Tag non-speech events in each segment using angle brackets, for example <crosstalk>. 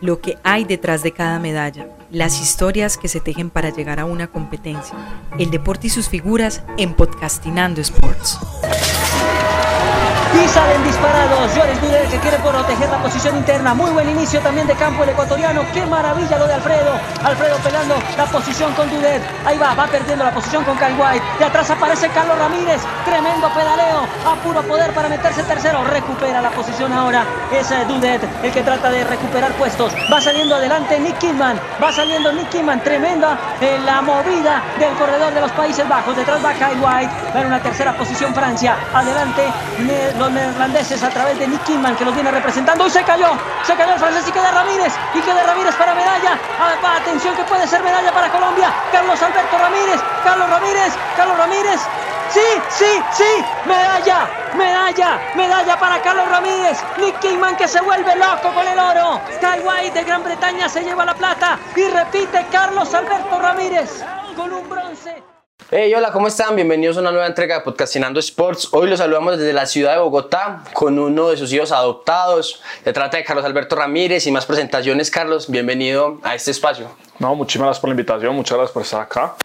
lo que hay detrás de cada medalla, las historias que se tejen para llegar a una competencia, el deporte y sus figuras en Podcastinando Sports. Y salen disparados. Joris Duder que quiere proteger la posición interna. Muy buen inicio también de campo el ecuatoriano. Qué maravilla lo de Alfredo. Alfredo pelando la posición con Dudet. Ahí va, va perdiendo la posición con Kyle White. De atrás aparece Carlos Ramírez. Tremendo pedaleo. A puro poder para meterse tercero. Recupera la posición ahora. Es eh, Dudet el que trata de recuperar puestos. Va saliendo adelante Nick Kidman. Va saliendo Nick Kidman. Tremenda en la movida del corredor de los Países Bajos. Detrás va Kyle White. Va en una tercera posición Francia. Adelante los neerlandeses a través de Nick Kidman que los viene representando. Y se cayó, se cayó el francés y queda Ramírez y queda Ramírez para medalla, ah, atención que puede ser medalla para Colombia, Carlos Alberto Ramírez, Carlos Ramírez, Carlos Ramírez, sí, sí, sí, medalla, medalla, medalla para Carlos Ramírez, Nick Kidman que se vuelve loco con el oro, Sky de Gran Bretaña se lleva la plata y repite Carlos Alberto Ramírez con un bronce. Hey, hola, ¿cómo están? Bienvenidos a una nueva entrega de Podcastinando Sports. Hoy los saludamos desde la ciudad de Bogotá con uno de sus hijos adoptados. Se trata de Carlos Alberto Ramírez y más presentaciones. Carlos, bienvenido a este espacio. No, muchísimas gracias por la invitación, muchas gracias por estar acá.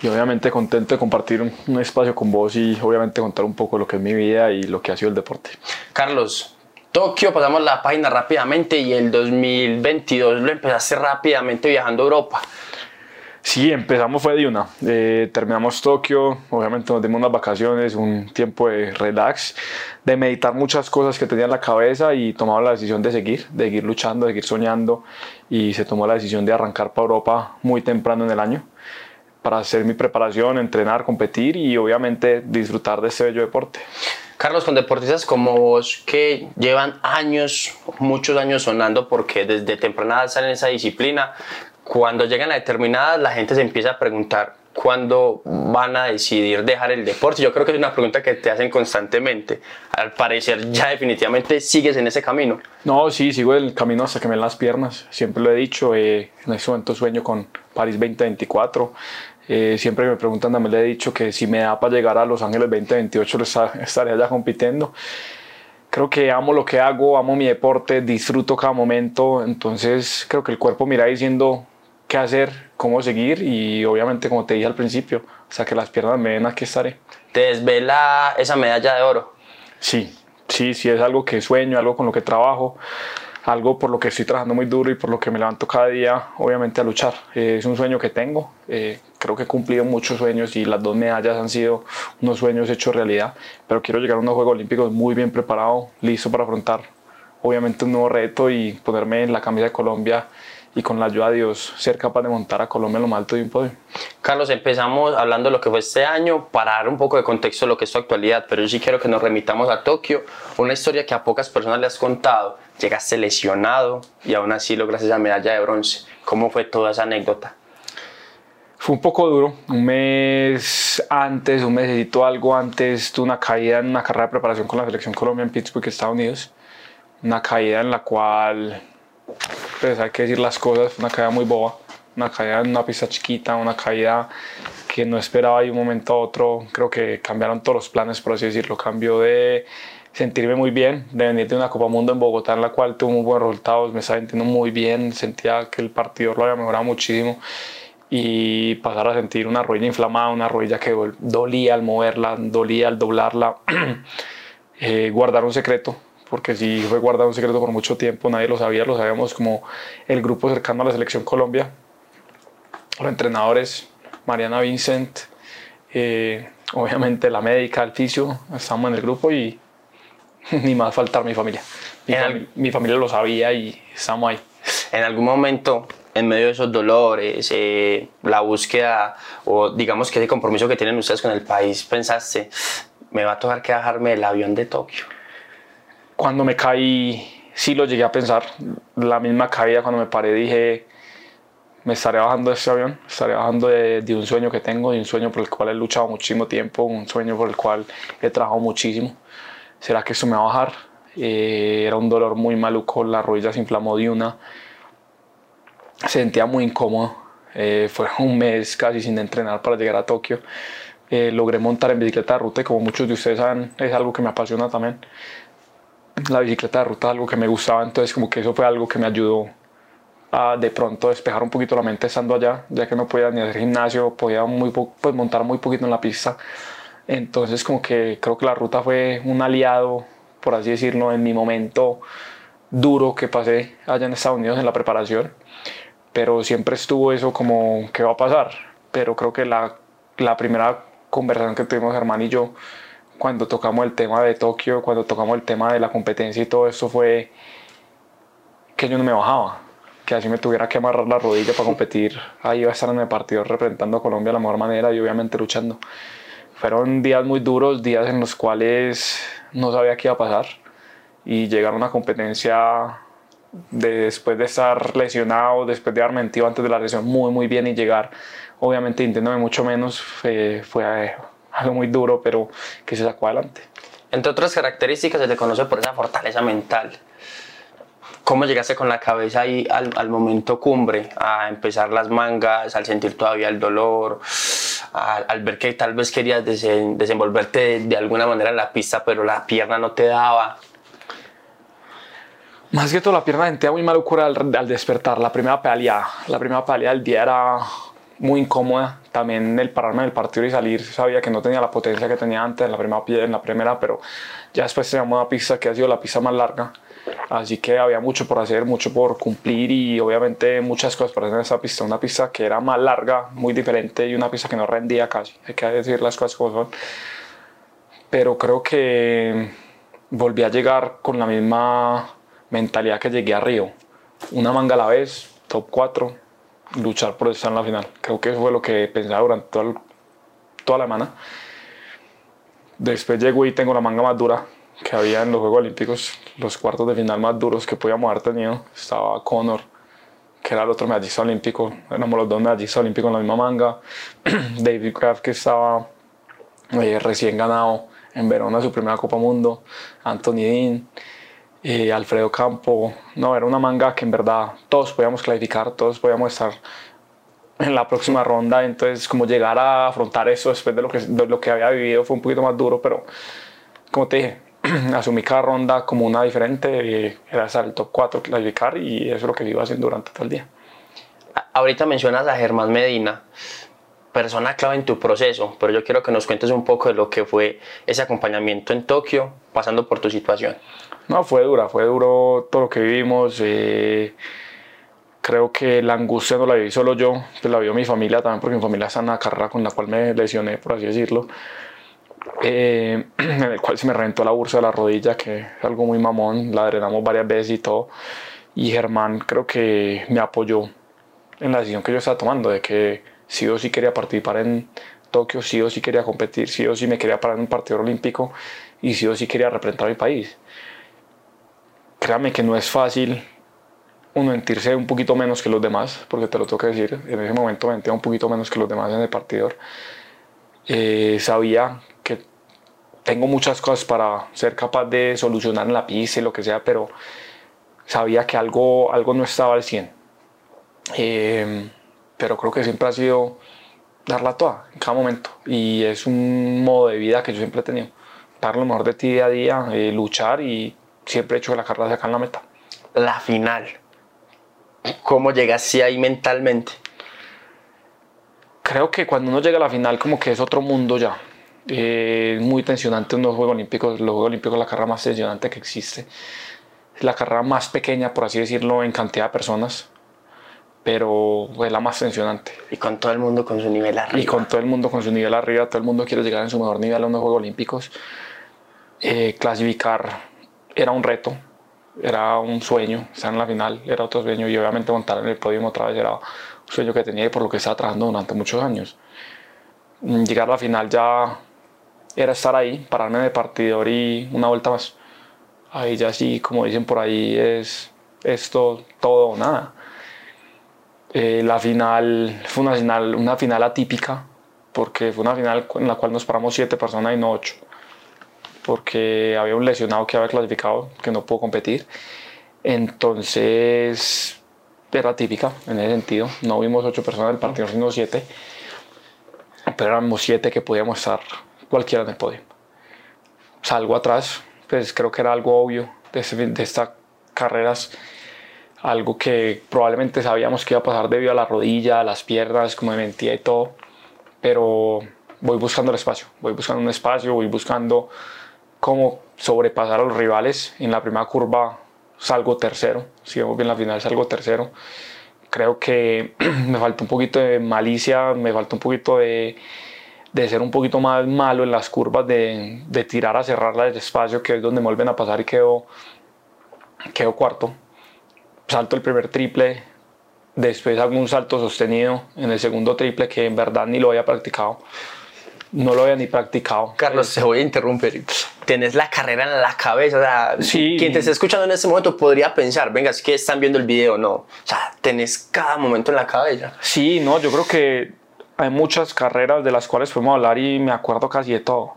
Y obviamente contento de compartir un, un espacio con vos y obviamente contar un poco lo que es mi vida y lo que ha sido el deporte. Carlos, Tokio, pasamos la página rápidamente y el 2022 lo empezaste rápidamente viajando a Europa. Sí, empezamos fue de una. Eh, terminamos Tokio, obviamente nos dimos unas vacaciones, un tiempo de relax, de meditar muchas cosas que tenía en la cabeza y tomamos la decisión de seguir, de seguir luchando, de seguir soñando y se tomó la decisión de arrancar para Europa muy temprano en el año para hacer mi preparación, entrenar, competir y obviamente disfrutar de este bello deporte. Carlos, con deportistas como vos que llevan años, muchos años sonando porque desde temprana edad salen esa disciplina, cuando llegan a determinadas, la gente se empieza a preguntar cuándo van a decidir dejar el deporte. Yo creo que es una pregunta que te hacen constantemente. Al parecer ya definitivamente sigues en ese camino. No, sí, sigo el camino hasta que me den las piernas. Siempre lo he dicho, eh, en este momento sueño con París 2024. Eh, siempre me preguntan, me le he dicho que si me da para llegar a Los Ángeles 2028 estaría ya compitiendo creo que amo lo que hago, amo mi deporte, disfruto cada momento, entonces creo que el cuerpo mira diciendo qué hacer, cómo seguir y obviamente como te dije al principio, o sea que las piernas me ven aquí estaré. ¿Te desvela esa medalla de oro? Sí, sí, sí es algo que sueño, algo con lo que trabajo, algo por lo que estoy trabajando muy duro y por lo que me levanto cada día obviamente a luchar. Eh, es un sueño que tengo, eh, creo que he cumplido muchos sueños y las dos medallas han sido unos sueños hechos realidad, pero quiero llegar a unos Juegos Olímpicos muy bien preparado, listo para afrontar obviamente un nuevo reto y ponerme en la camisa de Colombia y con la ayuda de Dios ser capaz de montar a Colombia en lo más alto de un podio. Carlos, empezamos hablando de lo que fue este año para dar un poco de contexto de lo que es tu actualidad, pero yo sí quiero que nos remitamos a Tokio, una historia que a pocas personas le has contado. Llegaste lesionado y aún así lograste esa medalla de bronce. ¿Cómo fue toda esa anécdota? Fue un poco duro. Un mes antes, un mesecito algo antes, tuve una caída en una carrera de preparación con la selección Colombia en Pittsburgh, Estados Unidos. Una caída en la cual pues hay que decir las cosas, una caída muy boba, una caída en una pista chiquita, una caída que no esperaba de un momento a otro, creo que cambiaron todos los planes, por así decirlo, cambió de sentirme muy bien, de venir de una Copa Mundo en Bogotá en la cual tuve muy buenos resultados, me estaba sintiendo muy bien, sentía que el partido lo había mejorado muchísimo y pasar a sentir una rodilla inflamada, una rodilla que dolía al moverla, dolía al doblarla, <clears throat> eh, guardar un secreto, porque si fue guardado un secreto por mucho tiempo, nadie lo sabía, lo sabíamos como el grupo cercano a la selección Colombia, los entrenadores, Mariana Vincent, eh, obviamente la médica, el fisio, estamos en el grupo y <laughs> ni más faltar mi familia. Mi, familia lo sabía y estamos ahí. En algún momento, en medio de esos dolores, eh, la búsqueda o digamos que ese compromiso que tienen ustedes con el país, pensaste, me va a tocar que bajarme el avión de Tokio cuando me caí, sí lo llegué a pensar. La misma caída, cuando me paré, dije, me estaré bajando de este avión, estaré bajando de, un sueño que tengo, de un sueño por el cual he luchado muchísimo tiempo, un sueño por el cual he trabajado muchísimo. ¿Será que esto me va a bajar? Eh, era un dolor muy maluco, la rodilla se inflamó de una. sentía muy incómodo. Eh, fue <laughs> un mes casi sin entrenar para llegar a Tokio. Eh, logré montar en bicicleta de ruta y como muchos de ustedes saben, es algo que me apasiona también la bicicleta de ruta algo que me gustaba, entonces como que eso fue algo que me ayudó a de pronto despejar un poquito la mente estando allá, ya que no podía ni hacer gimnasio, podía muy pues montar muy poquito en la pista. Entonces como que creo que la ruta fue un aliado, por así decirlo, en mi momento duro que pasé allá en Estados Unidos en la preparación. Pero siempre estuvo eso como, ¿qué va a pasar? Pero creo que la, la primera conversación que tuvimos Germán y yo cuando tocamos el tema de Tokio, cuando tocamos el tema de la competencia y todo eso fue que yo no me bajaba, que así me tuviera que amarrar la rodilla para competir, ahí iba a estar en el partido representando a Colombia de la mejor manera y obviamente luchando. Fueron días muy duros, días en los cuales no sabía qué iba a pasar y llegar a una competencia después de estar lesionado, después de haber mentido antes de la lesión muy muy bien y llegar obviamente intentándome mucho menos fue, fue <laughs> algo muy duro pero que se sacó adelante. Entre otras características se te conoce por esa fortaleza mental. ¿Cómo llegaste con la cabeza ahí al, al, momento cumbre, a empezar las mangas, al sentir todavía el dolor, al, al ver que tal vez querías desen, desenvolverte de, de, alguna manera en la pista, pero la pierna no te daba? Más que todo la pierna sentía muy malucura al, al despertar. La primera pelea, la primera pelea del día era muy incómoda. También el pararme del partido y salir, sabía que no tenía la potencia que tenía antes en la primera, en la primera pero ya después teníamos una pista que ha sido la pista más larga Así que había mucho por hacer, mucho por cumplir y obviamente muchas cosas para hacer en esa pista. Una pista que era más larga, muy diferente y una pista que no rendía casi. Hay que decir las cosas como son. Pero creo que volví a llegar con la misma mentalidad que llegué a Río. Una manga a la vez, top 4, luchar por estar en la final. Creo que fue lo que pensaba durante todo el, toda la semana. Después llego y tengo la manga más dura, que había en los Juegos Olímpicos, los cuartos de final más duros que podíamos haber tenido. Estaba Conor, que era el otro medallista olímpico, éramos los dos medallistas olímpicos en la misma manga. <clears throat> David Kraft, que estaba eh, recién ganado en Verona su primera Copa Mundo. Anthony Dean, eh, Alfredo Campo. No, era una manga que en verdad todos podíamos clasificar, todos podíamos estar en la próxima ronda. Entonces, como llegar a afrontar eso después de lo que, lo que había vivido fue un poquito más duro, pero como te dije, <clears throat> asumí cada ronda como una diferente, era estar el top 4 clasificar y eso es lo que iba haciendo durante todo el día. Ahorita mencionas a Germán Medina, persona clave en tu proceso, pero yo quiero que nos cuentes un poco de lo que fue ese acompañamiento en Tokio, pasando por tu situación. No, fue dura, fue duro todo lo que vivimos. Eh, creo que la angustia no la viví solo yo, pues la vio mi familia también, porque mi familia en una carrera con la cual me lesioné, por así decirlo eh, <clears throat> en el cual se me reventó la bursa de la rodilla, que es algo muy mamón, la drenamos varias veces y todo. Y Germán creo que me apoyó en la decisión que yo estaba tomando, de que sí o sí quería participar en Tokio, sí o sí quería competir, sí o sí me quería parar en un partido olímpico y sí o sí quería representar a mi país. Créame que no es fácil uno sentirse un poquito menos que los demás, porque te lo tengo que decir, en ese momento me sentía un poquito menos que los demás en el partidor. Eh, sabía tengo muchas cosas para ser capaz de solucionar en la pista y lo que sea, pero sabía que algo, algo no estaba al 100. Eh, pero creo que siempre ha sido darla toda en cada momento y es un modo de vida que yo siempre he tenido. Dar lo mejor de ti día a día, eh, luchar y siempre he hecho que la carrera en la meta. La final. ¿Cómo llegaste ahí mentalmente? Creo que cuando uno llega a la final como que es otro mundo ya eh, muy tensionante unos Juegos Olímpicos, los Juegos Olímpicos la carrera más tensionante que existe. Es la carrera más pequeña, por así decirlo, en cantidad de personas, pero es la más tensionante. Y con todo el mundo con su nivel arriba. Y con todo el mundo con su nivel arriba, todo el mundo quiere llegar en su mejor nivel a unos Juegos Olímpicos. Eh, clasificar era un reto, era un sueño, estar en la final era otro sueño y obviamente montar en el podio otra vez era un sueño que tenía y por lo que estaba trabajando durante muchos años. Llegar a la final ya era estar ahí, pararme el partidor y una vuelta más. Ahí ya sí, como dicen por ahí, es esto, todo o nada. Eh, la final fue una final, una final atípica, porque fue una final en la cual nos paramos siete personas y no ocho, porque había un lesionado que había clasificado, que no pudo competir. Entonces era atípica en ese sentido. No vimos ocho personas del partido, sino siete, pero éramos siete que podíamos estar cualquiera en el podio. Salgo atrás, pues creo que era algo obvio de, de estas carreras. Algo que probablemente sabíamos que iba a pasar debido a la rodilla, a las piernas, como me mentía y todo, pero voy buscando el espacio, voy buscando un espacio, voy buscando cómo sobrepasar a los rivales. En la primera curva salgo tercero, si vemos bien la final salgo tercero. Creo que <clears throat> me falta un poquito de malicia, me falta un poquito de, de ser un poquito más malo en las curvas, de, de tirar a cerrarla del espacio, que es donde me vuelven a pasar y quedo, quedo cuarto. Salto el primer triple, después hago un salto sostenido en el segundo triple que en verdad ni lo había practicado. No lo había ni practicado. Carlos, te voy a interrumpir. Tienes la carrera en la cabeza. O sea, Sí. quien te esté escuchando en este momento podría pensar, venga, es que están viendo el video. No. O sea, tenés cada momento en la cabeza. Sí, no, yo creo que hay muchas carreras de las cuales podemos hablar y me acuerdo casi de todo.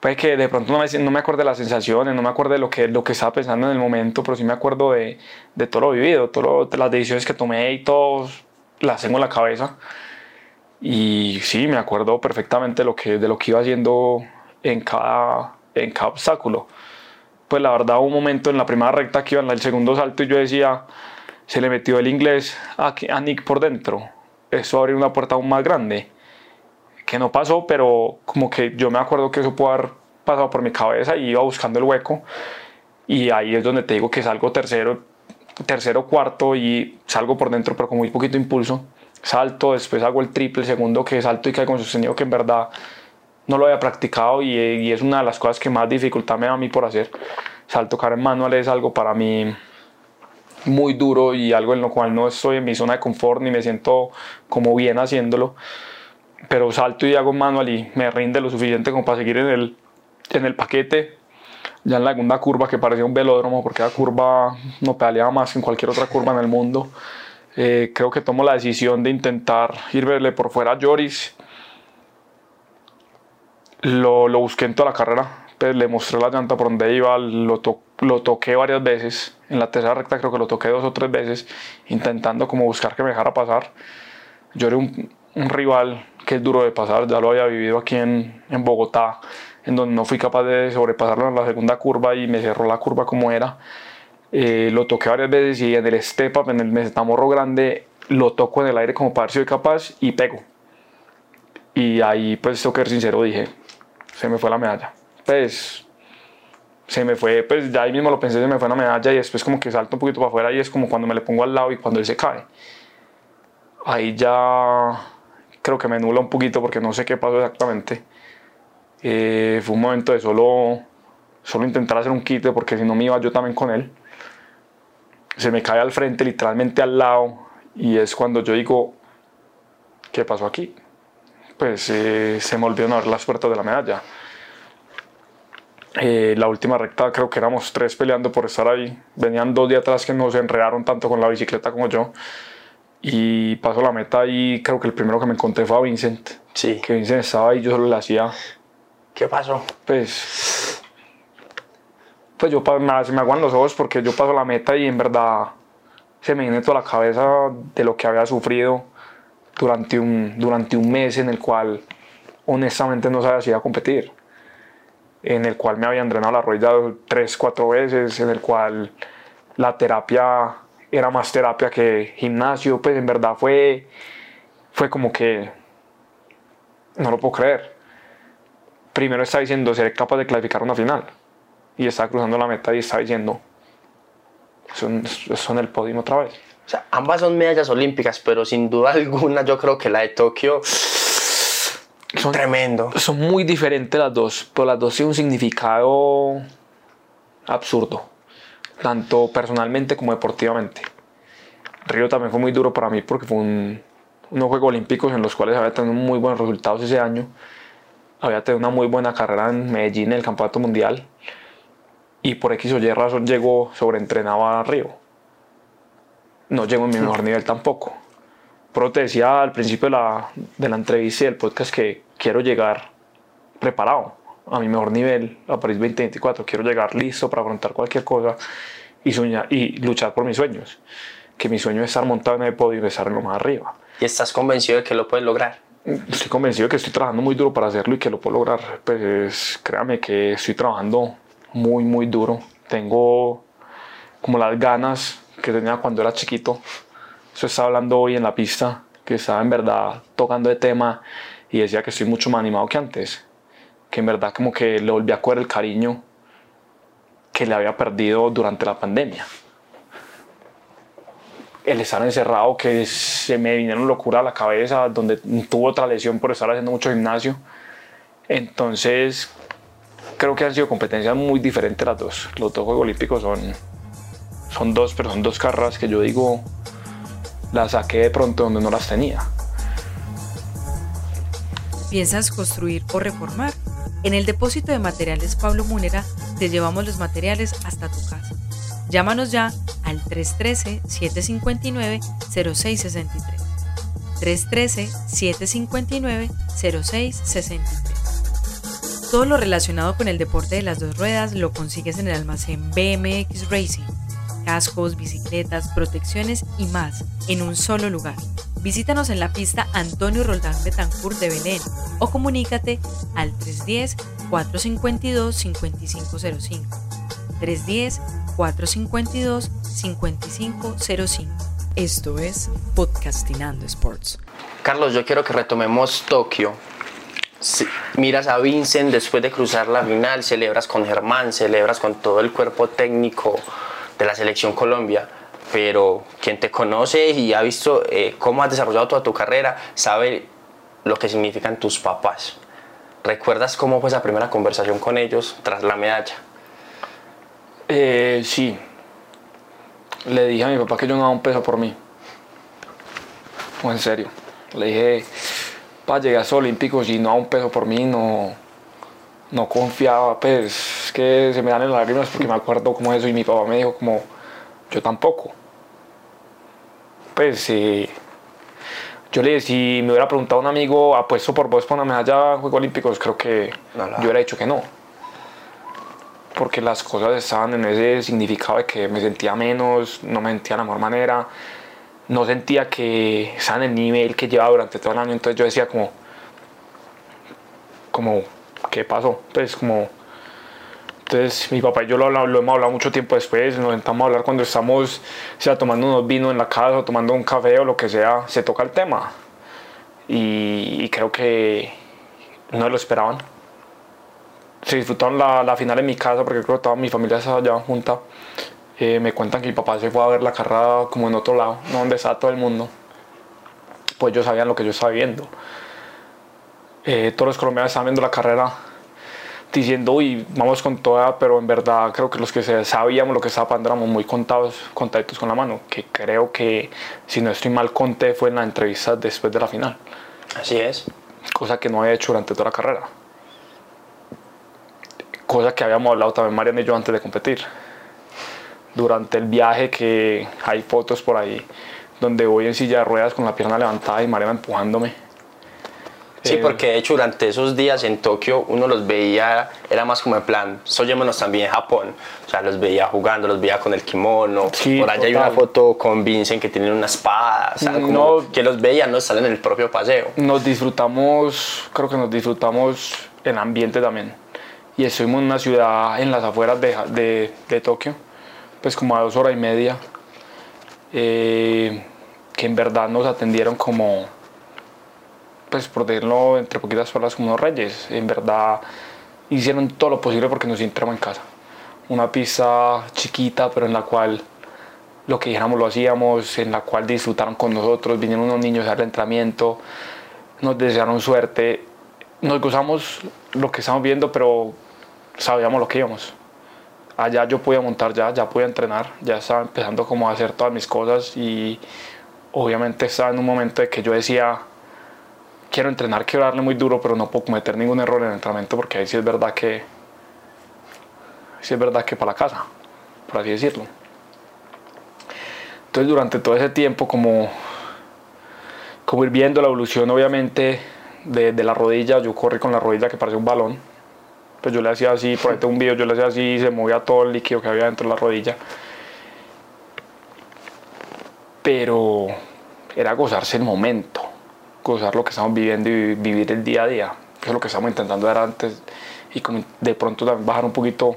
Puede que de pronto no me, no me acuerdo de las sensaciones, no me acuerdo de lo que, lo que estaba pensando en el momento, pero sí me acuerdo de, de todo lo vivido, todo las decisiones que tomé y todo las tengo en la cabeza. Y sí, me acuerdo perfectamente de lo que, de lo que iba haciendo en cada, en cada obstáculo. Pues la verdad hubo un momento en la primera recta que iba en el segundo salto y yo decía, se le metió el inglés a, a Nick por dentro. Eso abrió una puerta aún más grande. Que no pasó, pero como que yo me acuerdo que eso pudo haber pasado por mi cabeza y iba buscando el hueco. Y ahí es donde te digo que salgo tercero, tercero, cuarto y salgo por dentro, pero con muy poquito impulso. Salto, después hago el triple, segundo que salto y caigo con sostenido que en verdad no lo había practicado y, y es una de las cosas que más dificultad me da a mí por hacer. Salto en manual es algo para mí muy duro y algo en lo cual no estoy en mi zona de confort ni me siento como bien haciéndolo. Pero salto y hago manual y me rinde lo suficiente como para seguir en el, en el paquete. Ya en la segunda curva que parecía un velódromo porque la curva no pedaleaba más que en cualquier otra curva en el mundo. Eh, creo que tomo la decisión de intentar irle por fuera a Joris. Lo, lo busqué en toda la carrera, pues le mostré la llanta por donde iba, lo, to- lo toqué varias veces. En la tercera recta creo que lo toqué dos o tres veces, intentando como buscar que me dejara pasar. Yo era un, un rival que es duro de pasar, ya lo había vivido aquí en, en Bogotá, en donde no fui capaz de sobrepasarlo en la segunda curva y me cerró la curva como era. Eh, lo toqué varias veces y en el step up, en el metamorro grande, lo toco en el aire como para ver si soy capaz y pego. Y ahí, pues, tengo que ser sincero, dije, se me fue la medalla. Pues, se me fue, pues, ya ahí mismo lo pensé, se me fue la medalla y después como que salto un poquito para afuera y es como cuando me le pongo al lado y cuando él se cae. Ahí ya creo que me nula un poquito porque no sé qué pasó exactamente. Eh, fue un momento de solo, solo intentar hacer un quite porque si no me iba yo también con él. Se me cae al frente, literalmente al lado, y es cuando yo digo, ¿qué pasó aquí? Pues eh, se me olvidaron abrir las puertas de la medalla. Eh, la última recta creo que éramos tres peleando por estar ahí. Venían dos de atrás que no se enredaron tanto con la bicicleta como yo. Y paso la meta y creo que el primero que me encontré fue a Vincent. Sí. Que Vincent estaba ahí, yo solo le hacía ¿Qué pasó? pues, pues yo me, se me aguan los ojos porque yo paso la meta y en verdad se me viene toda la cabeza de lo que había sufrido durante un, durante un mes en el cual honestamente no sabía si iba a competir, en el cual me habían drenado la rodilla tres, cuatro veces, en el cual la terapia era más terapia que gimnasio, pues en verdad fue, fue como que no lo puedo creer primero está diciendo ser capaz de clasificar una final y está cruzando la meta y está diciendo son, son el podio otra vez. O sea, ambas son medallas olímpicas, pero sin duda <laughs> alguna yo creo que la de Tokio Son, tremendo. son muy diferentes las dos, pero las dos tienen un significado absurdo, tanto personalmente como deportivamente. Río también fue muy duro para mí porque fue un, unos Juegos Olímpicos en los cuales había tenido muy buenos resultados ese año. Había tenido una muy buena carrera en Medellín en el Campeonato Mundial. Y por X o Y razón llegó sobreentrenado a Río. No llegó en mi mejor nivel tampoco. Pero te decía al principio de la, de la entrevista y del podcast que quiero llegar preparado a mi mejor nivel a París 2024. Quiero llegar listo para afrontar cualquier cosa y, soñar, y luchar por mis sueños. Que mi sueño es estar montado en el podio y estar en lo más arriba. Y estás convencido de que lo puedes lograr. Estoy convencido de que estoy trabajando muy duro para hacerlo y que lo puedo lograr. Pues créame que estoy trabajando muy, muy duro. Tengo como las ganas, que tenía cuando era chiquito. Eso estaba hablando hoy en la pista, que estaba en verdad tocando de tema y decía que estoy mucho más animado que antes. Que en verdad como que le volví a coger el cariño que le había perdido durante la pandemia. El estar encerrado, que se me vinieron locura a la cabeza, donde tuvo otra lesión por estar haciendo mucho gimnasio. Entonces, creo que han sido competencias muy diferentes las dos. Los dos Juegos Olímpicos son, son dos, pero son dos carreras que yo digo, las saqué de pronto donde no las tenía. ¿Piensas construir o reformar? En el depósito de materiales Pablo Múnera te llevamos los materiales hasta tu casa. Llámanos ya al 313-759-0663. 313-759-0663. Todo lo relacionado con el deporte de las dos ruedas lo consigues en el almacén BMX Racing. Cascos, bicicletas, protecciones y más en un solo lugar. Visítanos en la pista Antonio Roldán Betancourt de Belén o comunícate al 310-452-5505. 310-452-5505. Esto es Podcastinando Sports. Carlos, yo quiero que retomemos Tokio. Sí, miras a Vincent después de cruzar la final, celebras con Germán, celebras con todo el cuerpo técnico de la selección Colombia pero quien te conoce y ha visto eh, cómo has desarrollado toda tu carrera sabe lo que significan tus papás. ¿Recuerdas cómo fue esa primera conversación con ellos tras la medalla? Eh, sí. Le dije a mi papá que yo no daba un peso por mí. O en serio. Le dije, para llegar a los Olímpicos y no daba un peso por mí, no, no confiaba. Pues que se me dan en lágrimas porque me acuerdo como eso y mi papá me dijo como, yo tampoco pues eh, yo le si me hubiera preguntado a un amigo, apuesto por vos para una medalla en Juegos Olímpicos, creo que yo hubiera dicho que no. Porque las cosas estaban en ese significado de que me sentía menos, no me sentía de la mejor manera, no sentía que estaba en el nivel que llevaba durante todo el año, entonces yo decía como, como, ¿qué pasó? Pues como entonces mi papá y yo lo, lo, hemos hablado mucho tiempo después, nos sentamos a hablar cuando estamos sea, tomando unos vinos en la casa o tomando un café o lo que sea, se toca el tema. Y, creo que no lo esperaban. Se disfrutaron la, la, final en mi casa porque creo que toda mi familia estaba allá junta. Eh, me cuentan que mi papá se fue a ver la carrera como en otro lado, no donde estaba todo el mundo. Pues ellos sabían lo que yo estaba viendo. Eh, todos los colombianos estaban viendo la carrera diciendo, uy, vamos con toda, pero en verdad creo que los que sabíamos lo que estaba pasando éramos muy contados, contactos con la mano, que creo que, si no estoy mal, conté fue en la entrevista después de la final. Así es. Cosa que no había hecho durante toda la carrera. Cosa que habíamos hablado también Mariana y yo antes de competir. Durante el viaje que hay fotos por ahí donde voy en silla de ruedas con la pierna levantada y Mariana empujándome Sí, eh, porque de hecho durante esos días en Tokio uno los veía, era más como en plan, soyémonos también en Japón. O sea, los veía jugando, los veía con el kimono. Por allá hay una foto con Vincent que tiene una espada. O sea, como que los veía, no salen en el propio paseo. Nos disfrutamos, creo que nos disfrutamos el ambiente también. Y estuvimos en una ciudad en las afueras de, de, de Tokio, pues como a dos horas y media, eh, que en verdad nos atendieron como pues por decirlo entre poquitas palabras como unos reyes. En verdad hicieron todo lo posible porque nos sintiéramos en casa. Una pista chiquita, pero en la cual lo que dijéramos lo hacíamos, en la cual disfrutaron con nosotros, vinieron unos niños a dar entrenamiento, nos desearon suerte, nos gozamos lo que estamos viendo, pero sabíamos lo que íbamos. Allá yo podía montar ya, ya podía entrenar, ya estaba empezando como a hacer todas mis cosas y obviamente estaba en un momento de que yo decía, quiero entrenar, quiero darle muy duro, pero no puedo cometer ningún error en el entrenamiento porque ahí sí es verdad que, sí es verdad que para la casa, por así decirlo. Entonces durante todo ese tiempo como, como ir viendo la evolución obviamente de, de la rodilla, yo corrí con la rodilla que parece un balón, pues yo le hacía así, por ahí tengo un video, yo le hacía así y se movía todo el líquido que había dentro de la rodilla. Pero era gozarse el momento gozar lo que estamos viviendo y vivir el día a día. Eso es lo que estamos intentando dar antes y como de pronto bajar un poquito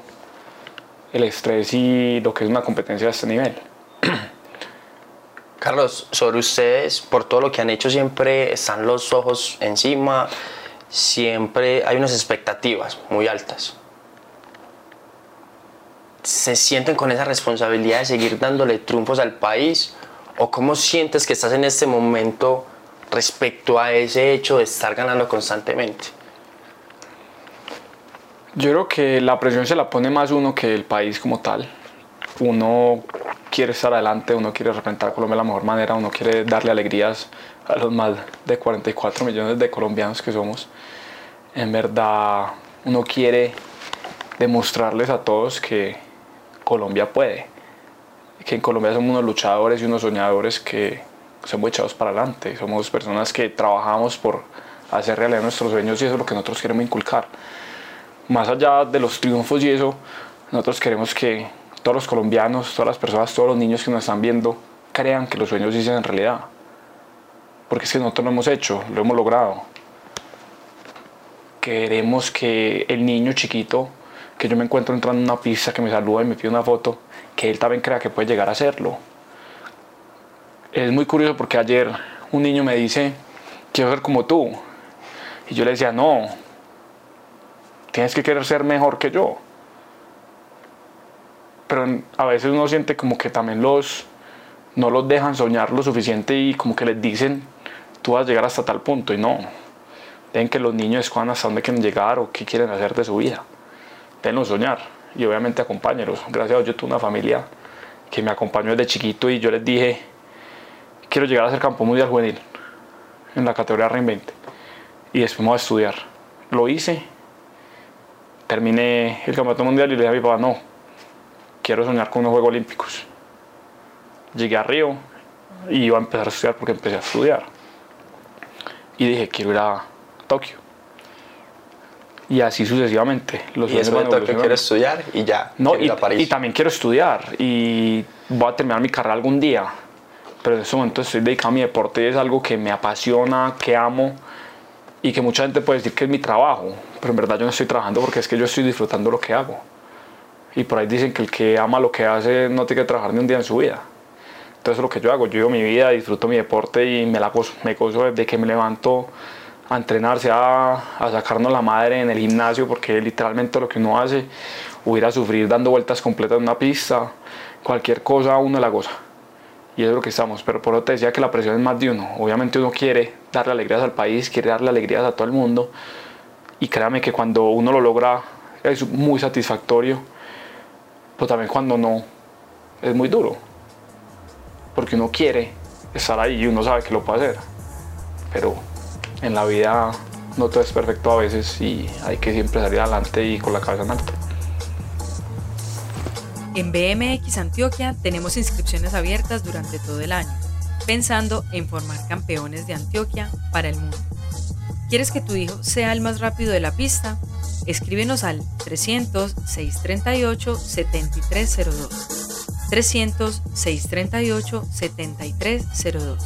el estrés y lo que es una competencia de este nivel. <clears throat> Carlos, sobre ustedes, por todo lo que han hecho, siempre están los ojos encima, siempre hay unas expectativas muy altas. ¿Se sienten con esa responsabilidad de seguir dándole triunfos al país? ¿O cómo sientes que estás en este momento respecto a ese hecho de estar ganando constantemente? Yo creo que la presión se la pone más uno que el país como tal. Uno quiere estar adelante, uno quiere representar a Colombia de la mejor manera, uno quiere darle alegrías a los más de 44 millones de colombianos que somos. En verdad, uno quiere demostrarles a todos que Colombia puede, que en Colombia somos unos luchadores y unos soñadores que somos echados para adelante, somos personas que trabajamos por hacer realidad nuestros sueños y eso es lo que nosotros queremos inculcar. Más allá de los triunfos y eso, nosotros queremos que todos los colombianos, todas las personas, todos los niños que nos están viendo, crean que los sueños sí sean realidad. Porque es que nosotros lo hemos hecho, lo hemos logrado. Queremos que el niño chiquito, que yo me encuentro entrando en una pista, que me saluda y me pide una foto, que él también crea que puede llegar a hacerlo. Es muy curioso porque ayer un niño me dice, quiero ser como tú. Y yo le decía, no, tienes que querer ser mejor que yo pero a veces uno siente como que también los no los dejan soñar lo suficiente y como que les dicen tú vas a llegar hasta tal punto y no dejen que los niños escojan hasta dónde quieren llegar o qué quieren hacer de su vida. Déjenlos soñar y obviamente acompáñenlos gracias a Dios yo tuve una familia que me acompañó desde chiquito y yo les dije quiero llegar a ser campo mundial juvenil en la categoría Reinvente y después me voy a estudiar lo hice terminé el campeonato mundial y le dije a mi papá no quiero soñar con unos Juegos Olímpicos. Llegué a Río y iba a empezar a estudiar porque empecé a estudiar. Y dije, quiero ir a Tokio. Y así sucesivamente. Los y después de Tokio quiero estudiar y ya. No, y, y, también quiero estudiar y voy a terminar mi carrera algún día. Pero en este momento estoy dedicado a mi deporte y es algo que me apasiona, que amo y que mucha gente puede decir que es mi trabajo. Pero en verdad yo no estoy trabajando porque es que yo estoy disfrutando lo que hago. Y por ahí dicen que el que ama lo que hace no tiene que trabajar ni un día en su vida. Entonces es lo que yo hago, yo vivo mi vida, disfruto mi deporte y me la gozo, me gozo desde que me levanto a entrenarse, a, a sacarnos la madre en el gimnasio, porque literalmente lo que uno hace, o ir a sufrir dando vueltas completas en una pista, cualquier cosa uno la goza. Y es lo que estamos, pero por eso te decía que la presión es más de uno. Obviamente uno quiere darle alegrías al país, quiere darle alegrías a todo el mundo. Y créame que cuando uno lo logra es muy satisfactorio pero también cuando no, es muy duro. Porque uno quiere estar ahí y uno sabe que lo puede hacer. Pero en la vida no todo es perfecto a veces y hay que siempre salir adelante y con la cabeza en alto. En BMX Antioquia tenemos inscripciones abiertas durante todo el año, pensando en formar campeones de Antioquia para el mundo. ¿Quieres que tu hijo sea el más rápido de la pista? Escríbenos al 300-638-7302. 300-638-7302.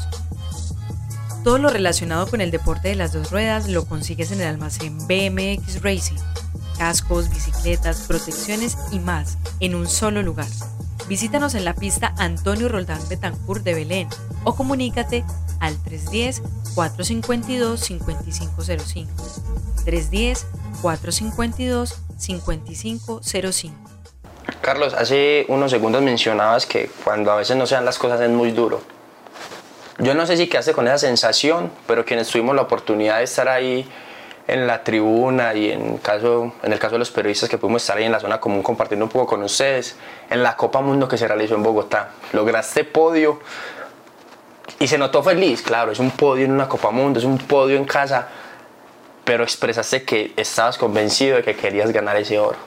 Todo lo relacionado con el deporte de las dos ruedas lo consigues en el almacén BMX Racing. Cascos, bicicletas, protecciones y más en un solo lugar. Visítanos en la pista Antonio Roldán Betancourt de Belén o comunícate al 310-452-5505. 310-452-5505. Carlos, hace unos segundos mencionabas que cuando a veces no se dan las cosas es muy duro. Yo no sé si quedaste con esa sensación, pero quienes tuvimos la oportunidad de estar ahí en la tribuna y en, caso, en el caso de los periodistas que pudimos estar ahí en la zona común compartiendo un poco con ustedes, en la Copa Mundo que se realizó en Bogotá. Lograste podio y se notó feliz, claro, es un podio en una Copa Mundo, es un podio en casa, pero expresaste que estabas convencido de que querías ganar ese oro.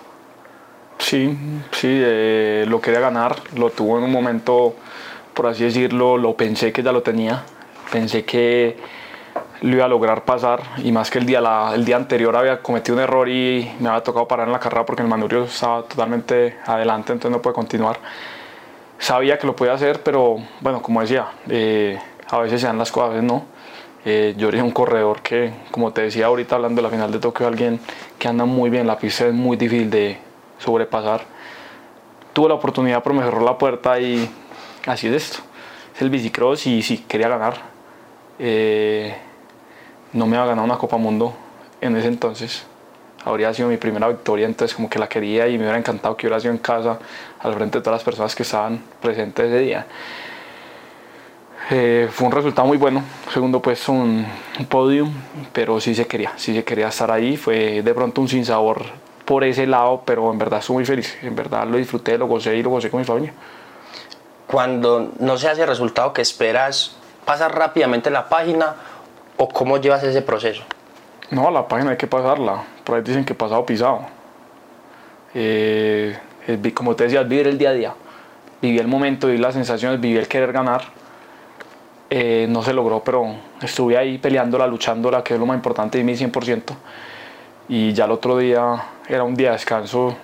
Sí, sí, eh, lo quería ganar, lo tuvo en un momento, por así decirlo, lo pensé que ya lo tenía, pensé que lo iba a lograr pasar y más que el día, el día anterior había cometido un error y me había tocado parar en la carrera porque el manubrio estaba totalmente adelante, entonces no puede continuar. Sabía que lo podía hacer, pero bueno, como decía, eh, a veces se dan las cosas, a veces no. Eh, yo era un corredor que, como te decía ahorita hablando de la final de Tokio, alguien que anda muy bien, la pista es muy difícil de sobrepasar. Tuve la oportunidad, pero me cerró la puerta y así es esto es el bicicross y sí, quería ganar. Eh, no me había ganado una Copa Mundo en ese entonces. Habría sido mi primera victoria, entonces como que la quería y me hubiera encantado que hubiera sido en casa, al frente de todas las personas que estaban presentes ese día. Eh, fue un resultado muy bueno, segundo puesto un, un podium, pero sí se quería, sí se quería estar ahí, fue de pronto un sinsabor por ese lado, pero en verdad estoy muy feliz, en verdad lo disfruté, lo gocé y lo gocé con mi familia. Cuando no se hace el resultado que esperas, ¿pasas rápidamente la página o cómo llevas ese proceso? No, la página hay que pasarla, por ahí dicen que pasado pisado. Eh, como te decía, vivir el día a día, viví el momento, viví las sensaciones, viví el querer ganar eh, no se logró, pero estuve ahí peleándola, luchándola, que es lo más importante de mí 100%. Y ya el otro día era un día de descanso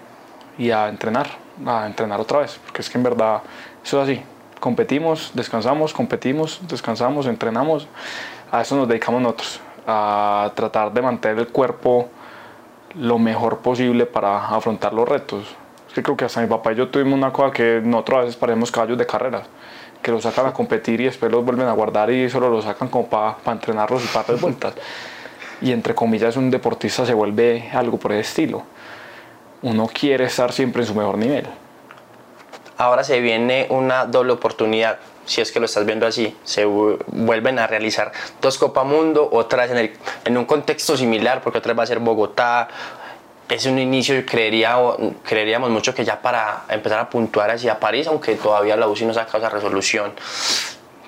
y a entrenar, a entrenar otra vez, porque es que en verdad eso es así. Competimos, descansamos, competimos, descansamos, entrenamos. A eso nos dedicamos nosotros, a tratar de mantener el cuerpo lo mejor posible para afrontar los retos. Es que creo que hasta mi papá y yo tuvimos una cosa que nosotros a veces parecemos caballos de carrera que los sacan a competir y después los vuelven a guardar y solo los sacan como para entrenarlos y para dar vueltas. Y entre comillas un deportista se vuelve algo por ese estilo. Uno quiere estar siempre en su mejor nivel. Ahora se viene una doble oportunidad, si es que lo estás viendo así. Se vuelven a realizar dos Copa Mundo, otra en, el, en un contexto similar, porque otra va a ser Bogotá, es un inicio creería, creeríamos mucho que ya para empezar a puntuar hacia París, aunque todavía la UCI no ha sacado esa resolución.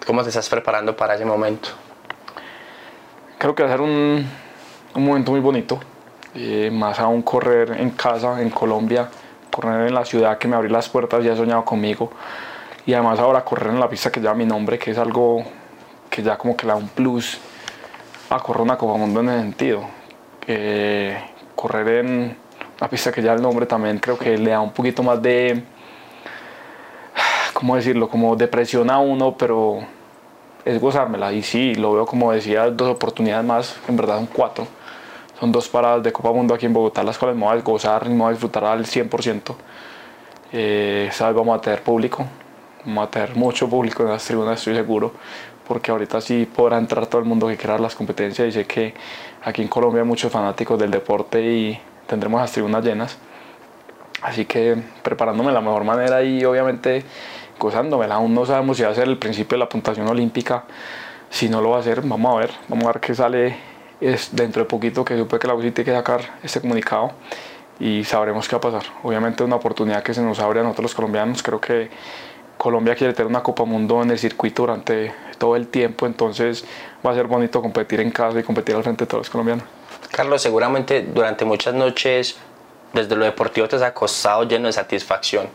¿Cómo te estás preparando para ese momento? Creo que va a ser un, un momento muy bonito, eh, más aún correr en casa, en Colombia, correr en la ciudad que me abrió las puertas y ha soñado conmigo. Y además ahora correr en la pista que lleva mi nombre, que es algo que ya como que le da un plus a correr una Copa Mundo en ese sentido. Eh, correr en una pista que ya el nombre también creo que le da un poquito más de, <sighs> ¿cómo decirlo? Como depresión a uno, pero es gozármela. Y sí, lo veo como decía, dos oportunidades más, en verdad son cuatro. Son dos paradas de Copa Mundo aquí en Bogotá, las cuales me voy a gozar y me voy a disfrutar al 100%. Eh, esta vamos a tener público, tener mucho público en las tribunas, estoy seguro, porque ahorita sí podrá entrar todo el mundo que quiera las competencias y sé que aquí en Colombia hay muchos fanáticos del deporte y tendremos las tribunas llenas. Así que preparándome de la mejor manera y obviamente gozándomela. Aún no sabemos si va a ser el principio de la puntuación olímpica. Si no lo va a hacer, vamos a ver. Vamos a ver qué sale es dentro de poquito que supe que la UCI tiene que sacar este comunicado y sabremos qué va a pasar. Obviamente una oportunidad que se nos abre a nosotros los colombianos. Creo que Colombia quiere tener una Copa Mundo en el circuito durante todo el tiempo, entonces va a ser bonito competir en casa y competir al frente de todos los colombianos. Carlos, seguramente durante muchas noches desde lo deportivo te has acostado lleno de satisfacción,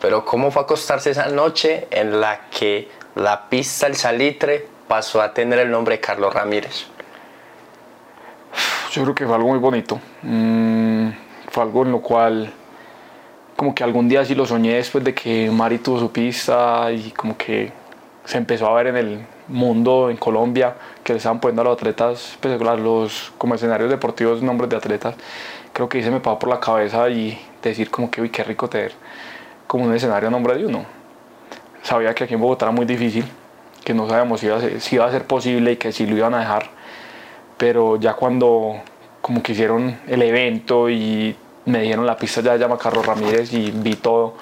pero ¿cómo fue acostarse esa noche en la que la pista El Salitre pasó a tener el nombre de Carlos Ramírez? Yo creo que fue algo muy bonito, mm, fue algo en lo cual como que algún día sí lo soñé después de que Mari tuvo su pista y como que se empezó a ver en el mundo, en Colombia, que le estaban poniendo a los atletas, pues, los, como escenarios deportivos, nombres de atletas. Creo que ahí se me pasó por la cabeza y decir como que, uy, qué rico tener como un escenario a nombre de uno. Sabía que aquí en Bogotá era muy difícil, que no sabíamos si iba a ser, si iba a ser posible y que si lo iban a dejar. Pero ya cuando como que hicieron el evento y me dijeron la pista ya se llama Carlos Ramírez y vi todo.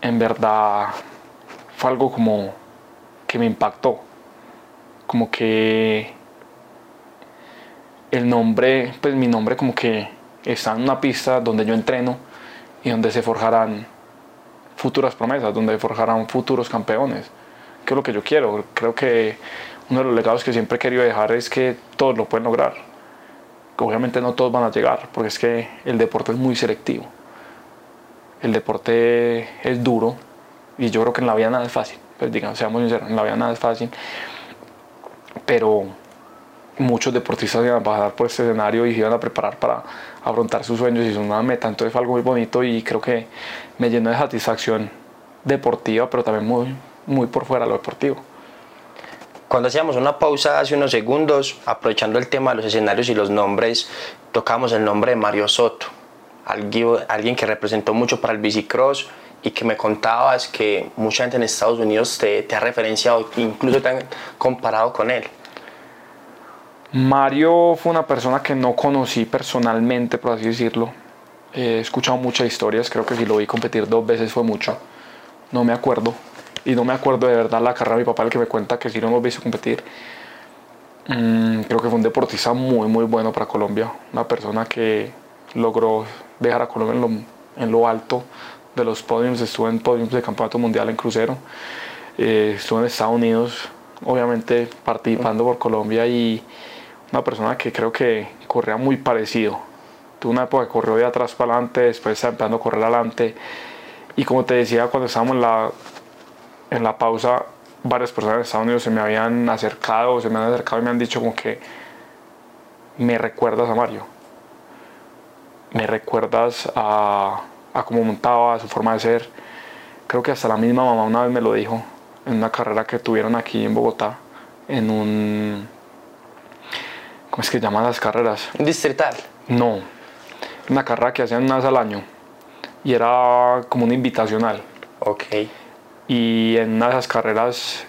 En verdad fue algo como que me impactó. Como que el nombre, pues mi nombre como que está en una pista donde yo entreno y donde se forjarán futuras promesas, donde forjarán futuros campeones. Que es lo que yo quiero. Creo que uno de los legados que siempre he querido dejar es que todos lo pueden lograr obviamente no todos van a llegar, porque es que el deporte es muy selectivo. El deporte es duro y yo creo que en la vida nada es fácil. Pues digamos, seamos sinceros, en la vida nada es fácil. Pero muchos deportistas iban a pasar por este escenario y se iban a preparar para afrontar sus sueños y su nueva meta. Entonces fue algo muy bonito y creo que me llenó de satisfacción deportiva, pero también muy, muy por fuera de lo deportivo. Cuando hacíamos una pausa hace unos segundos, aprovechando el tema de los escenarios y los nombres, tocamos el nombre de Mario Soto, alguien que representó mucho para el bicicross y que me contabas que mucha gente en Estados Unidos te, te ha referenciado, incluso te han comparado con él. Mario fue una persona que no conocí personalmente, por así decirlo. He escuchado muchas historias, creo que si lo vi competir dos veces fue mucho. No me acuerdo. Y no me acuerdo de verdad la carrera de mi papá, el que me cuenta que si no lo visto competir. Mm, creo que fue un deportista muy, muy bueno para Colombia. Una persona que logró dejar a Colombia en lo, alto de los podiums. Estuvo en podiums de campeonato mundial en crucero. Eh, estuvo en Estados Unidos, obviamente participando por Colombia y una persona que creo que corría muy parecido. Tuvo una época que corrió de atrás para adelante, después está empezando a correr adelante. Y como te decía, cuando estábamos en la, en la pausa, varias personas de Estados Unidos se me habían acercado, se me han acercado y me han dicho como que me recuerdas a Mario. Me recuerdas a, a cómo montaba, a su forma de ser. Creo que hasta la misma mamá una vez me lo dijo en una carrera que tuvieron aquí en Bogotá, en un ¿Cómo es que llaman las carreras? ¿Distrital? No, una carrera que hacían una vez al año y era como una invitacional. Ok. Y en una de esas carreras,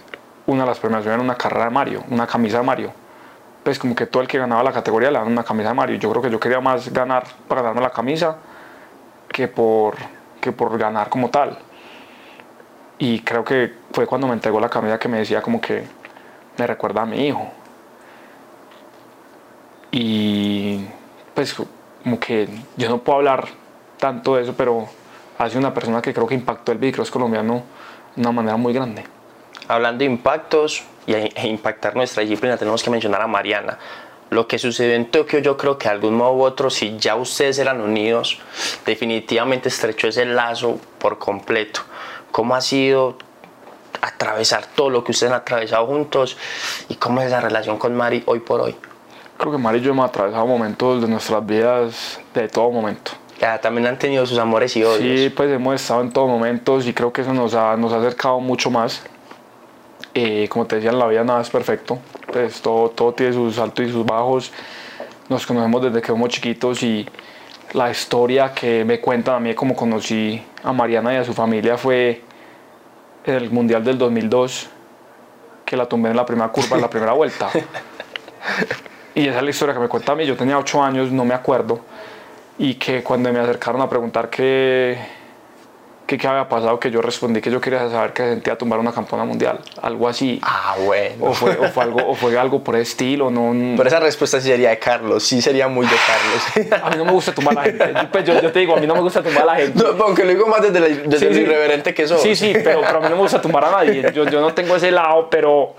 una de las premiaciones era una carrera de Mario, una camisa de Mario. Pues como que todo el que ganaba la categoría le daban una camisa de Mario. Yo creo que yo quería más ganar para ganarme la camisa que por, que por ganar como tal. Y creo que fue cuando me entregó la camisa que me decía como que me recuerda a mi hijo. Y pues como que yo no puedo hablar tanto de eso, pero ha sido una persona que creo que impactó el bicicross colombiano una manera muy grande. Hablando de impactos y e impactar nuestra disciplina, tenemos que mencionar a Mariana. Lo que sucedió en Tokio, yo creo que de algún modo u otro, si ya ustedes eran unidos, definitivamente estrechó ese lazo por completo. ¿Cómo ha sido atravesar todo lo que ustedes han atravesado juntos y cómo es la relación con Mari hoy por hoy? Creo que Mari y yo hemos atravesado momentos de nuestras vidas de todo momento. Ya, también han tenido sus amores y odios. Sí, pues hemos estado en todos momentos y creo que eso nos ha, nos ha acercado mucho más. Eh, como te decía, en la vida nada es perfecto. Pues todo, todo tiene sus altos y sus bajos. Nos conocemos desde que somos chiquitos y la historia que me cuentan a mí como conocí a Mariana y a su familia fue en el Mundial del 2002 que la tumbé en la primera curva en la <laughs> primera vuelta. Y esa es la historia que me cuenta a mí. Yo tenía 8 años, no me acuerdo. Y que cuando me acercaron a preguntar qué, qué, qué había pasado, que yo respondí que yo quería saber que sentía tumbar una campana mundial. Algo así. Ah, bueno. O fue, o fue, algo, o fue algo por el estilo. No, <laughs> Pero esa respuesta sí sería de Carlos. Sí sería muy de Carlos. <laughs> a mí no me gusta tumbar a la gente. Pues yo, yo, te digo, a mí no me gusta tumbar a la gente. No, aunque lo digo más desde, la, desde Sí, lo sí. irreverente que sos. Sí, sí, pero, pero a mí no me gusta tumbar a nadie. Yo, yo no tengo ese lado, pero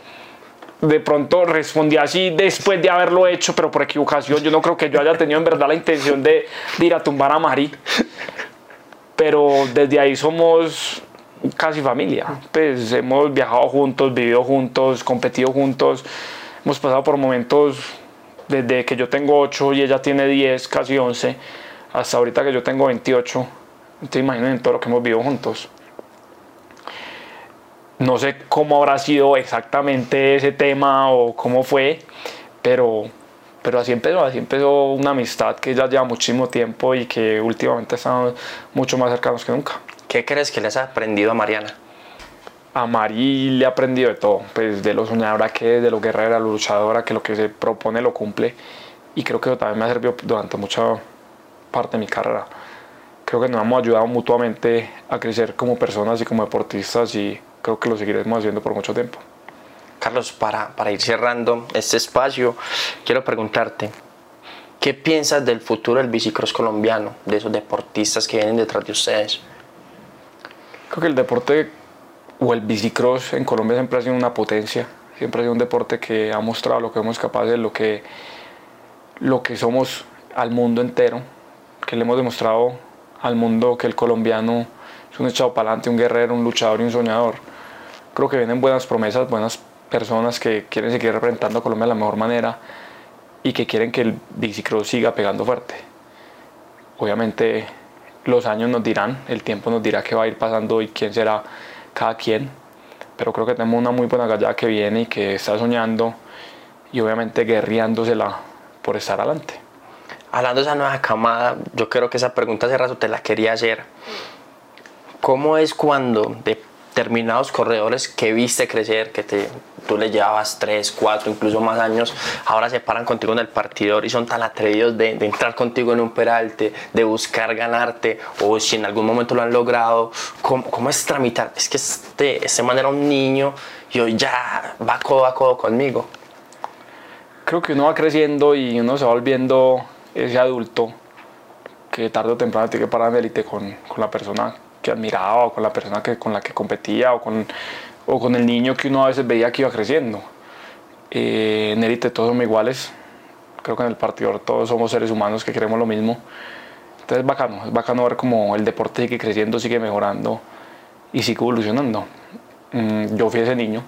de pronto respondí así después de haberlo hecho, pero por equivocación. Yo no creo que yo haya tenido en verdad la intención de, de ir a tumbar a Mari. Pero desde ahí somos casi familia. Pues hemos viajado juntos, vivido juntos, competido juntos. Hemos pasado por momentos desde que yo tengo 8 y ella tiene 10, casi 11, hasta ahorita que yo tengo 28. Te imaginas todo lo que hemos vivido juntos. No sé cómo habrá sido exactamente ese tema o cómo fue, pero, pero así empezó, así empezó una amistad que ya lleva muchísimo tiempo y que últimamente estamos mucho más cercanos que nunca. ¿Qué crees que les ha aprendido a Mariana? A Mari le he aprendido de todo, pues de lo soñadora que es, de lo guerrera, lo luchadora, que lo que se propone lo cumple. Y creo que eso también me ha servido durante mucha parte de mi carrera. Creo que nos hemos ayudado mutuamente a crecer como personas y como deportistas y creo que lo seguiremos haciendo por mucho tiempo. Carlos, para, para ir cerrando este espacio, quiero preguntarte, ¿qué piensas del futuro del bicicross colombiano, de esos deportistas que vienen detrás de ustedes? Creo que el deporte o el bicicross en Colombia siempre ha sido una potencia, siempre ha sido un deporte que ha mostrado lo que somos capaces, lo que, lo que somos al mundo entero, que le hemos demostrado al mundo que el colombiano es un echado para adelante, un guerrero, un luchador y un soñador. Creo que vienen buenas promesas, buenas personas que quieren seguir representando a Colombia de la mejor manera y que quieren que el bicicross siga pegando fuerte. Obviamente los años nos dirán, el tiempo nos dirá qué va a ir pasando y quién será cada quien, pero creo que tenemos una muy buena gallada que viene y que está soñando y obviamente guerreándosela por estar adelante. Hablando de esa nueva camada, yo creo que esa pregunta hace rato te la quería hacer. ¿Cómo es cuando determinados corredores que viste crecer, que te, tú le llevabas 3, 4, incluso más años, ahora se paran contigo en el partidor y son tan atrevidos de, entrar contigo en un peralte, de buscar ganarte, o si en algún momento lo han logrado, ¿cómo, cómo es tramitar? Es que este, este man era un niño y hoy ya va codo a codo conmigo. Creo que uno va creciendo y uno se va volviendo ese adulto que tarde o temprano tiene que parar en élite con, con la persona que admiraba o con la persona que, con la que competía o con, o con el niño que uno a veces veía que iba creciendo. Eh, en élite todos somos iguales, creo que en el partido todos somos seres humanos que queremos lo mismo. Entonces es bacano, es bacano ver como el deporte sigue creciendo, sigue mejorando y sigue evolucionando. Mm, yo fui ese niño,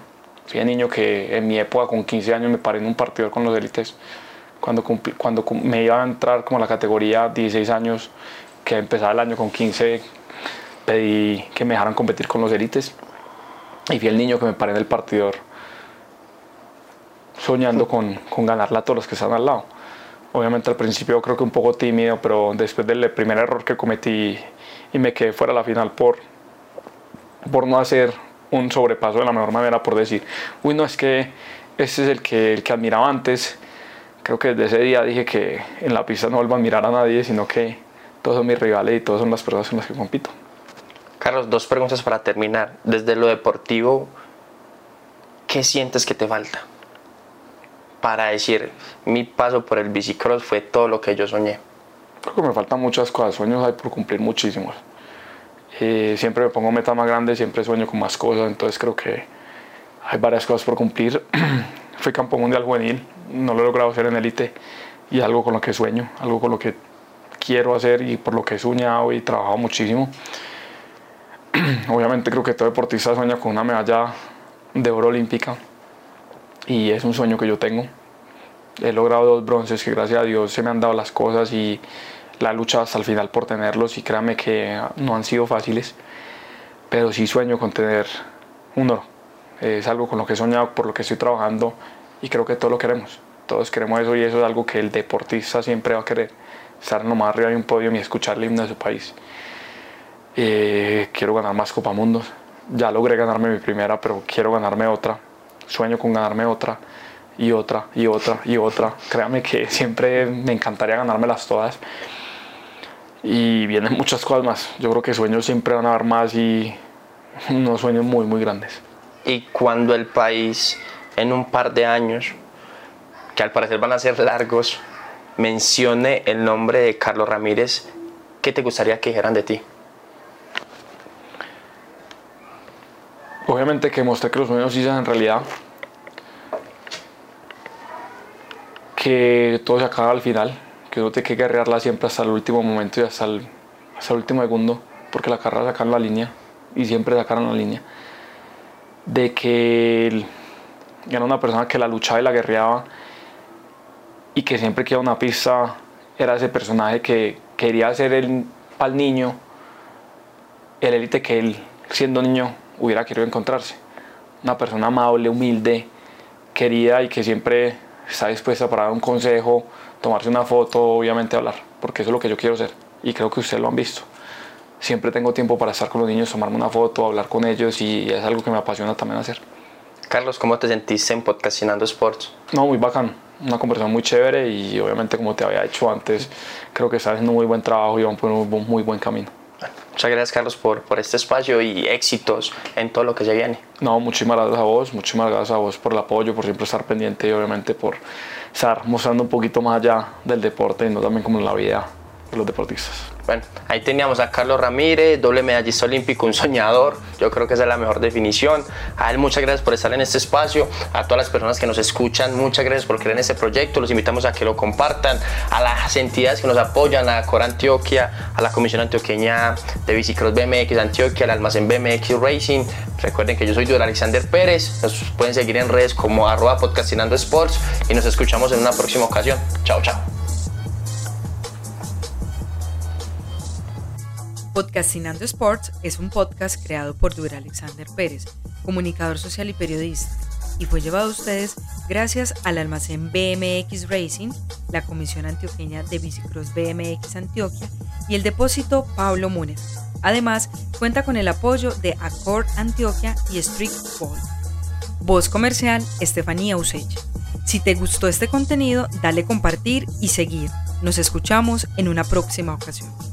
fui ese niño que en mi época con 15 años me paré en un partido con los élites. Cuando, cuando me iba a entrar como a la categoría 16 años, que empezaba el año con 15, pedí que me dejaran competir con los élites y fui el niño que me paré en el partidor soñando con, con ganarla a todos los que están al lado. Obviamente al principio creo que un poco tímido, pero después del primer error que cometí y me quedé fuera de la final por, por no hacer un sobrepaso de la mejor manera, por decir, uy, no, es que este es el que, el que admiraba antes. Creo que desde ese día dije que en la pista no vuelvo a admirar a nadie, sino que todos son mis rivales y todos son las personas con las que compito. Carlos, dos preguntas para terminar. Desde lo deportivo, ¿qué sientes que te falta? Para decir, mi paso por el bicicross fue todo lo que yo soñé. Creo que me faltan muchas cosas, sueños hay por cumplir muchísimos. Eh, siempre me pongo metas más grandes, siempre sueño con más cosas, entonces creo que hay varias cosas por cumplir. <clears throat> Fui campo mundial juvenil, no lo he logrado hacer en élite y algo con lo que sueño, algo con lo que quiero hacer y por lo que he soñado y trabajado muchísimo. <clears throat> obviamente creo que todo deportista sueña con una medalla de oro olímpica y es un sueño que yo tengo. He logrado dos bronces que gracias a Dios se me han dado las cosas y la lucha hasta el final por tenerlos y créanme que no han sido fáciles, pero sí sueño con tener un oro. Es algo con lo que he soñado, por lo que estoy trabajando y creo que todos lo queremos. Todos queremos eso y eso es algo que el deportista siempre va a querer, estar nomás arriba de un podio y escuchar el himno de su país. Eh, quiero ganar más Copa Mundos. Ya logré ganarme mi primera, pero quiero ganarme otra. Sueño con ganarme otra y otra y otra y otra. Créame que siempre me encantaría ganármelas todas. Y vienen muchas cosas más. Yo creo que sueños siempre van a haber más y unos sueños muy, muy grandes. Y cuando el país, en un par de años, que al parecer van a ser largos, mencione el nombre de Carlos Ramírez, ¿qué te gustaría que dijeran de ti? Obviamente que mostré que los sueños sí se realidad, que todo se acaba al final, que uno tiene que guerrearla siempre hasta el último momento y hasta el, hasta último segundo, porque la carrera sacaron la línea y siempre sacaron la línea. De que era una persona que la luchaba y la guerreaba y que siempre que iba a una pista era ese personaje que quería ser el, para el niño el élite que él, siendo niño, hubiera querido encontrarse. Una persona amable, humilde, querida y que siempre está dispuesta para dar un consejo, tomarse una foto, obviamente hablar, porque eso es lo que yo quiero ser y creo que ustedes lo han visto. Siempre tengo tiempo para estar con los niños, tomarme una foto, hablar con ellos y es algo que me apasiona también hacer. Carlos, ¿cómo te sentiste en Podcastinando Sports? No, muy bacán, una conversación muy chévere y obviamente como te había dicho antes, creo que estás haciendo un muy buen trabajo y van por un muy buen camino. Muchas gracias Carlos por, por este espacio y éxitos en todo lo que se viene. No, muchísimas gracias a vos, muchísimas gracias a vos por el apoyo, por siempre estar pendiente y obviamente por estar mostrando un poquito más allá del deporte y no también como en la vida los deportistas. Bueno, ahí teníamos a Carlos Ramírez, doble medallista olímpico, un soñador. Yo creo que esa es la mejor definición. A él muchas gracias por estar en este espacio. A todas las personas que nos escuchan, muchas gracias por creer en este proyecto. Los invitamos a que lo compartan. A las entidades que nos apoyan, a Cora Antioquia, a la Comisión Antioqueña de Bicicross BMX Antioquia, al Almacén BMX Racing. Recuerden que yo soy Duel Alexander Pérez. Nos pueden seguir en redes como arroba podcastinando sports y nos escuchamos en una próxima ocasión. Chao, chao. Podcastinando Sports es un podcast creado por Dura Alexander Pérez, comunicador social y periodista, y fue llevado a ustedes gracias al almacén BMX Racing, la Comisión Antioqueña de Bicicross BMX Antioquia y el depósito Pablo Múnez. Además, cuenta con el apoyo de Accord Antioquia y Street Ball. Voz comercial, Estefanía Usech. Si te gustó este contenido, dale compartir y seguir. Nos escuchamos en una próxima ocasión.